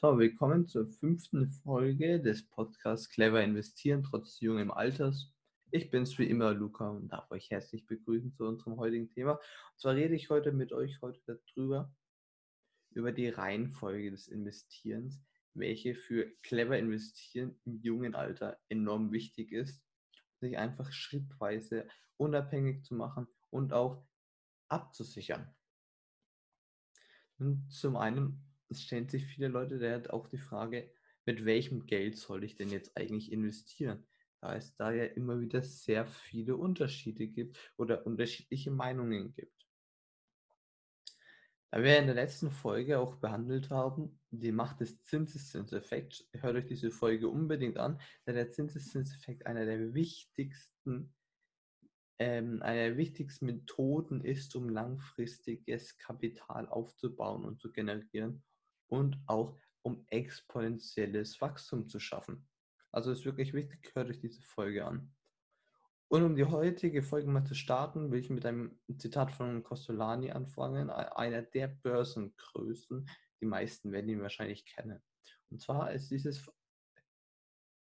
So, willkommen zur fünften Folge des Podcasts Clever Investieren trotz jungen Alters. Ich bin's wie immer, Luca, und darf euch herzlich begrüßen zu unserem heutigen Thema. Und zwar rede ich heute mit euch heute darüber, über die Reihenfolge des Investierens, welche für Clever Investieren im jungen Alter enorm wichtig ist, sich einfach schrittweise unabhängig zu machen und auch abzusichern. Und zum einen es stellen sich viele Leute der hat auch die Frage, mit welchem Geld soll ich denn jetzt eigentlich investieren? Da es da ja immer wieder sehr viele Unterschiede gibt oder unterschiedliche Meinungen gibt. Da wir in der letzten Folge auch behandelt haben, die Macht des Zinseszinseffekts, hört euch diese Folge unbedingt an, da der Zinseszinseffekt einer der wichtigsten, ähm, einer der wichtigsten Methoden ist, um langfristiges Kapital aufzubauen und zu generieren und auch um exponentielles Wachstum zu schaffen. Also ist wirklich wichtig, hört euch diese Folge an. Und um die heutige Folge mal zu starten, will ich mit einem Zitat von Costolani anfangen, einer der Börsengrößen. Die meisten werden ihn wahrscheinlich kennen. Und zwar ist dieses,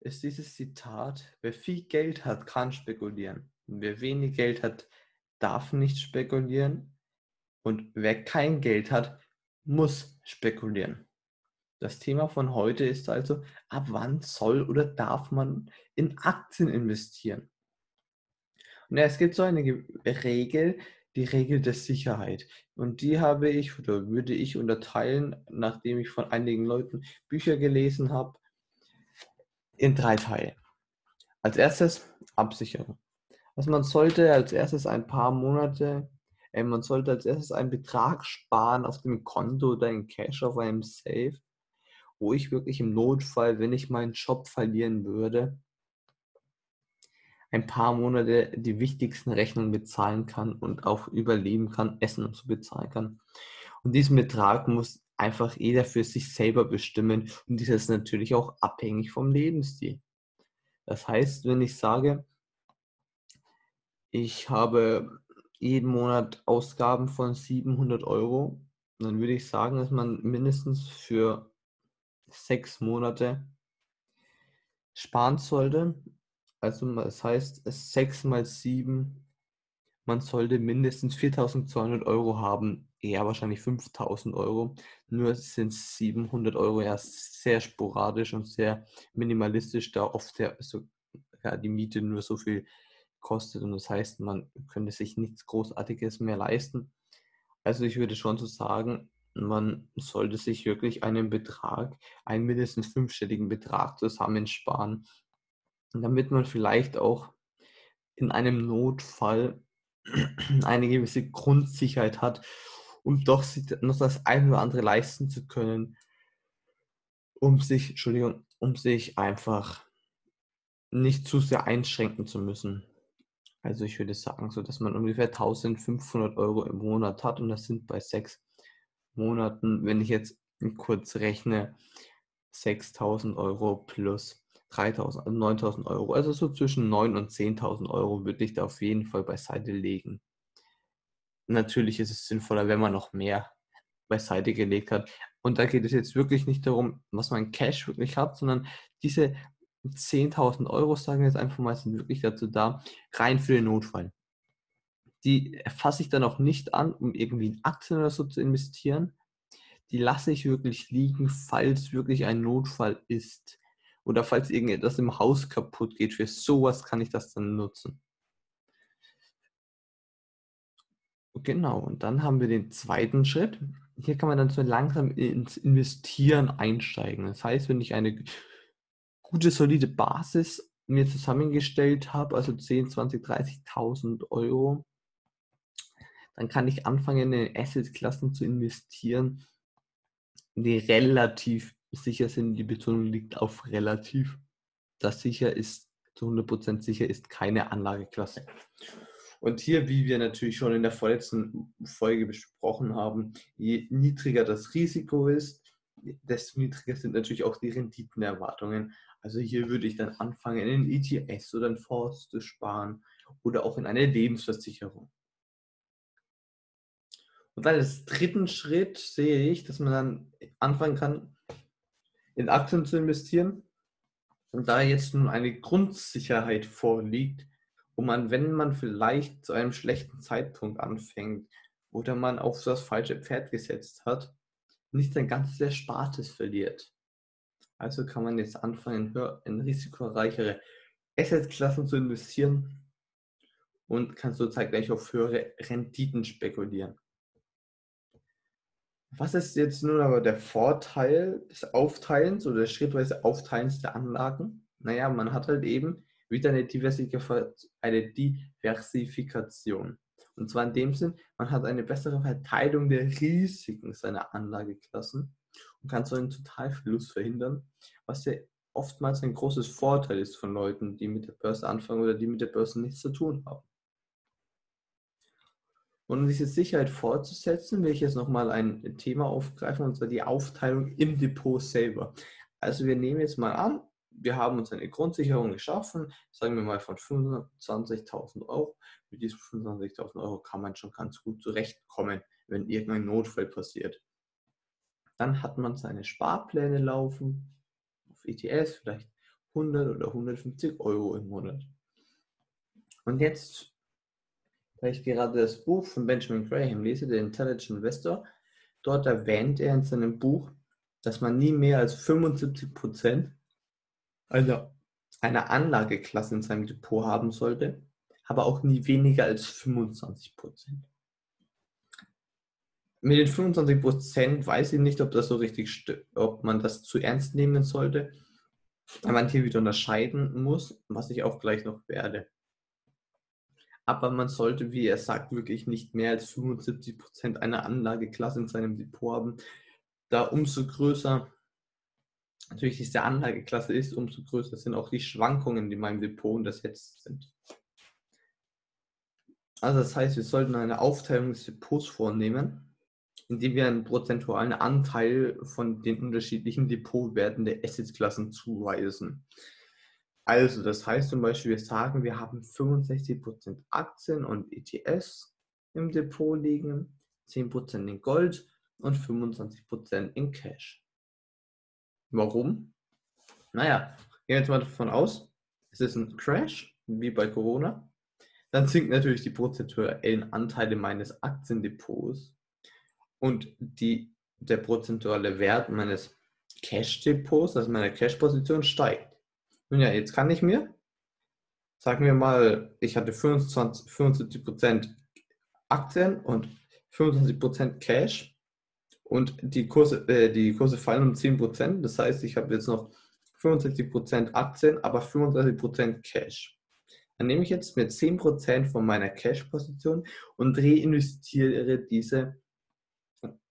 ist dieses Zitat, wer viel Geld hat, kann spekulieren. Und wer wenig Geld hat, darf nicht spekulieren. Und wer kein Geld hat, muss spekulieren. Das Thema von heute ist also, ab wann soll oder darf man in Aktien investieren? Und ja, es gibt so eine Regel, die Regel der Sicherheit. Und die habe ich oder würde ich unterteilen, nachdem ich von einigen Leuten Bücher gelesen habe, in drei Teile. Als erstes Absicherung. Also man sollte als erstes ein paar Monate man sollte als erstes einen Betrag sparen auf dem Konto oder in Cash auf einem Safe, wo ich wirklich im Notfall, wenn ich meinen Job verlieren würde, ein paar Monate die wichtigsten Rechnungen bezahlen kann und auch überleben kann, Essen und so bezahlen kann. Und diesen Betrag muss einfach jeder für sich selber bestimmen und dieser ist natürlich auch abhängig vom Lebensstil. Das heißt, wenn ich sage, ich habe jeden Monat Ausgaben von 700 Euro, dann würde ich sagen, dass man mindestens für sechs Monate sparen sollte. Also das heißt, sechs mal sieben, man sollte mindestens 4200 Euro haben, eher wahrscheinlich 5000 Euro. Nur sind 700 Euro ja sehr sporadisch und sehr minimalistisch, da oft der, so, ja, die Miete nur so viel kostet und das heißt, man könnte sich nichts Großartiges mehr leisten. Also ich würde schon so sagen, man sollte sich wirklich einen Betrag, einen mindestens fünfstelligen Betrag zusammensparen, damit man vielleicht auch in einem Notfall eine gewisse Grundsicherheit hat, um doch noch das eine oder andere leisten zu können, um sich, Entschuldigung, um sich einfach nicht zu sehr einschränken zu müssen. Also ich würde sagen, so dass man ungefähr 1500 Euro im Monat hat und das sind bei sechs Monaten, wenn ich jetzt kurz rechne, 6000 Euro plus 3000, also 9000 Euro. Also so zwischen 9 und 10.000 Euro würde ich da auf jeden Fall beiseite legen. Natürlich ist es sinnvoller, wenn man noch mehr beiseite gelegt hat. Und da geht es jetzt wirklich nicht darum, was man Cash wirklich hat, sondern diese 10.000 Euro, sagen wir jetzt einfach mal, sind wirklich dazu da, rein für den Notfall. Die fasse ich dann auch nicht an, um irgendwie in Aktien oder so zu investieren. Die lasse ich wirklich liegen, falls wirklich ein Notfall ist. Oder falls irgendetwas im Haus kaputt geht. Für sowas kann ich das dann nutzen. Genau, und dann haben wir den zweiten Schritt. Hier kann man dann so langsam ins Investieren einsteigen. Das heißt, wenn ich eine gute, solide Basis mir zusammengestellt habe, also 10, 20, 30.000 Euro, dann kann ich anfangen, in Asset-Klassen zu investieren, die relativ sicher sind. Die Betonung liegt auf relativ. Das sicher ist, zu 100% sicher ist keine Anlageklasse. Und hier, wie wir natürlich schon in der vorletzten Folge besprochen haben, je niedriger das Risiko ist, desto niedriger sind natürlich auch die Renditenerwartungen. Also hier würde ich dann anfangen, in ETS oder in Fonds zu sparen oder auch in eine Lebensversicherung. Und dann als dritten Schritt sehe ich, dass man dann anfangen kann, in Aktien zu investieren. Und da jetzt nun eine Grundsicherheit vorliegt, wo man, wenn man vielleicht zu einem schlechten Zeitpunkt anfängt oder man auf das falsche Pferd gesetzt hat, nicht sein ganzes Erspartes verliert. Also kann man jetzt anfangen, in risikoreichere Assetklassen zu investieren und kann sozusagen gleich auf höhere Renditen spekulieren. Was ist jetzt nun aber der Vorteil des Aufteilens oder des schrittweise Aufteilens der Anlagen? Naja, man hat halt eben wieder eine Diversifikation. Und zwar in dem Sinn, man hat eine bessere Verteilung der Risiken seiner Anlageklassen und kann so einen Totalverlust verhindern, was ja oftmals ein großes Vorteil ist von Leuten, die mit der Börse anfangen oder die mit der Börse nichts zu tun haben. Und um diese Sicherheit fortzusetzen, will ich jetzt nochmal ein Thema aufgreifen, und zwar die Aufteilung im Depot selber. Also wir nehmen jetzt mal an, wir haben uns eine Grundsicherung geschaffen, sagen wir mal von 25.000 Euro. Mit diesen 25.000 Euro kann man schon ganz gut zurechtkommen, wenn irgendein Notfall passiert. Dann hat man seine Sparpläne laufen, auf ETS vielleicht 100 oder 150 Euro im Monat. Und jetzt da ich gerade das Buch von Benjamin Graham lese, der Intelligent Investor. Dort erwähnt er in seinem Buch, dass man nie mehr als 75 Prozent einer Anlageklasse in seinem Depot haben sollte, aber auch nie weniger als 25 Prozent. Mit den 25 Prozent weiß ich nicht, ob das so richtig, ob man das zu ernst nehmen sollte, weil man hier wieder unterscheiden muss, was ich auch gleich noch werde aber man sollte, wie er sagt, wirklich nicht mehr als 75 Prozent einer Anlageklasse in seinem Depot haben. Da umso größer natürlich diese Anlageklasse ist, umso größer sind auch die Schwankungen, die in meinem Depot untersetzt sind. Also das heißt, wir sollten eine Aufteilung des Depots vornehmen, indem wir einen prozentualen Anteil von den unterschiedlichen Depotwerten der Assetklassen zuweisen. Also, das heißt zum Beispiel, wir sagen, wir haben 65% Aktien und ETS im Depot liegen, 10% in Gold und 25% in Cash. Warum? Naja, gehen wir jetzt mal davon aus, es ist ein Crash, wie bei Corona. Dann sinkt natürlich die prozentuellen Anteile meines Aktiendepots und die, der prozentuale Wert meines Cash-Depots, also meiner Cash-Position, steigt. Nun ja, jetzt kann ich mir, sagen wir mal, ich hatte 25, 75% Aktien und 25% Cash und die Kurse, äh, die Kurse fallen um 10%. Das heißt, ich habe jetzt noch 65% Aktien, aber 35% Cash. Dann nehme ich jetzt mit 10% von meiner Cash-Position und reinvestiere diese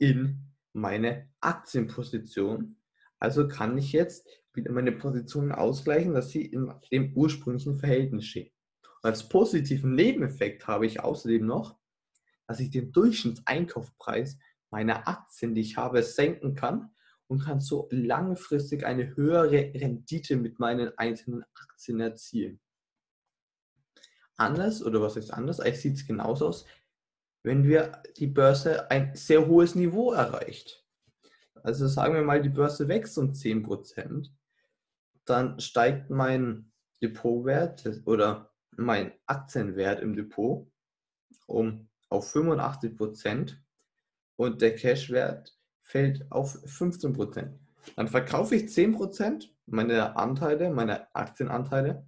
in meine Aktienposition. Also kann ich jetzt wieder meine Positionen ausgleichen, dass sie in dem ursprünglichen Verhältnis stehen. Und als positiven Nebeneffekt habe ich außerdem noch, dass ich den Durchschnittseinkaufspreis meiner Aktien, die ich habe, senken kann und kann so langfristig eine höhere Rendite mit meinen einzelnen Aktien erzielen. Anders, oder was ist anders, eigentlich sieht es genauso aus, wenn wir die Börse ein sehr hohes Niveau erreicht. Also sagen wir mal, die Börse wächst um 10%, dann steigt mein Depotwert oder mein Aktienwert im Depot um auf 85 Prozent und der Cashwert fällt auf 15 Prozent. Dann verkaufe ich 10 Prozent meiner Anteile, meine Aktienanteile,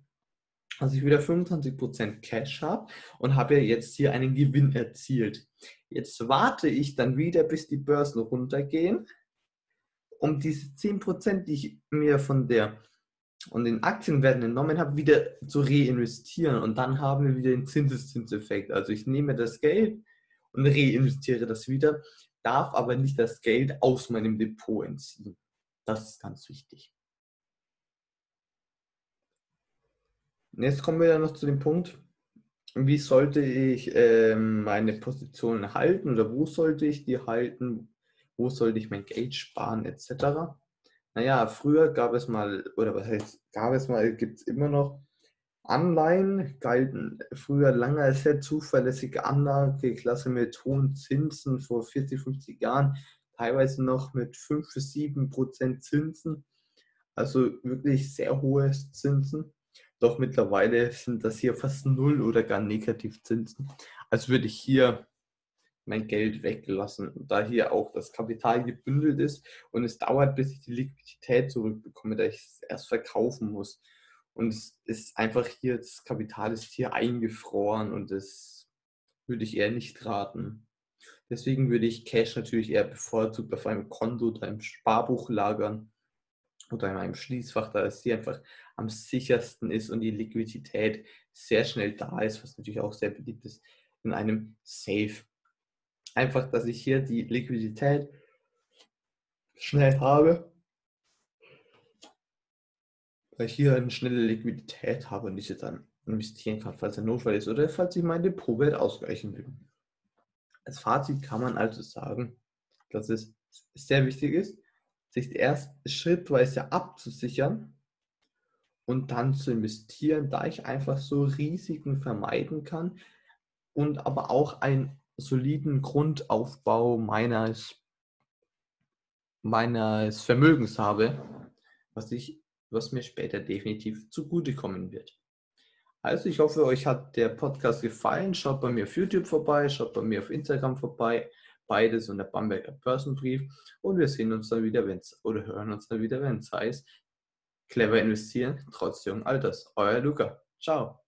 dass ich wieder 25 Prozent Cash habe und habe ja jetzt hier einen Gewinn erzielt. Jetzt warte ich dann wieder, bis die Börsen runtergehen, um diese 10 Prozent, die ich mir von der und den Aktienwerten entnommen habe, wieder zu reinvestieren. Und dann haben wir wieder den Zinseszinseffekt. Also ich nehme das Geld und reinvestiere das wieder, darf aber nicht das Geld aus meinem Depot entziehen. Das ist ganz wichtig. Jetzt kommen wir dann noch zu dem Punkt, wie sollte ich äh, meine Positionen halten oder wo sollte ich die halten, wo sollte ich mein Geld sparen etc. Naja, früher gab es mal, oder was heißt, gab es mal, gibt es immer noch, Anleihen galten früher lange als sehr zuverlässige Anlageklasse mit hohen Zinsen vor 40, 50 Jahren, teilweise noch mit 5 bis 7 Prozent Zinsen. Also wirklich sehr hohe Zinsen. Doch mittlerweile sind das hier fast null oder gar Negativzinsen. Also würde ich hier mein Geld weglassen, da hier auch das Kapital gebündelt ist und es dauert, bis ich die Liquidität zurückbekomme, da ich es erst verkaufen muss. Und es ist einfach hier, das Kapital ist hier eingefroren und das würde ich eher nicht raten. Deswegen würde ich Cash natürlich eher bevorzugt auf einem Konto oder einem Sparbuch lagern oder in einem Schließfach, da es hier einfach am sichersten ist und die Liquidität sehr schnell da ist, was natürlich auch sehr beliebt ist, in einem Safe. Einfach, dass ich hier die Liquidität schnell habe, weil ich hier eine schnelle Liquidität habe und diese dann investieren kann, falls ein Notfall ist oder falls ich meine Depotwert ausgleichen will. Als Fazit kann man also sagen, dass es sehr wichtig ist, sich erst schrittweise abzusichern und dann zu investieren, da ich einfach so Risiken vermeiden kann und aber auch einen soliden Grundaufbau meines, meines Vermögens habe, was, ich, was mir später definitiv zugutekommen wird. Also ich hoffe, euch hat der Podcast gefallen. Schaut bei mir auf YouTube vorbei, schaut bei mir auf Instagram vorbei. Beides unter Bamberger Börsenbrief. Und wir sehen uns dann wieder, wenn es oder hören uns dann wieder, wenn es heißt, clever investieren, trotz jungen Alters. Euer Luca. Ciao.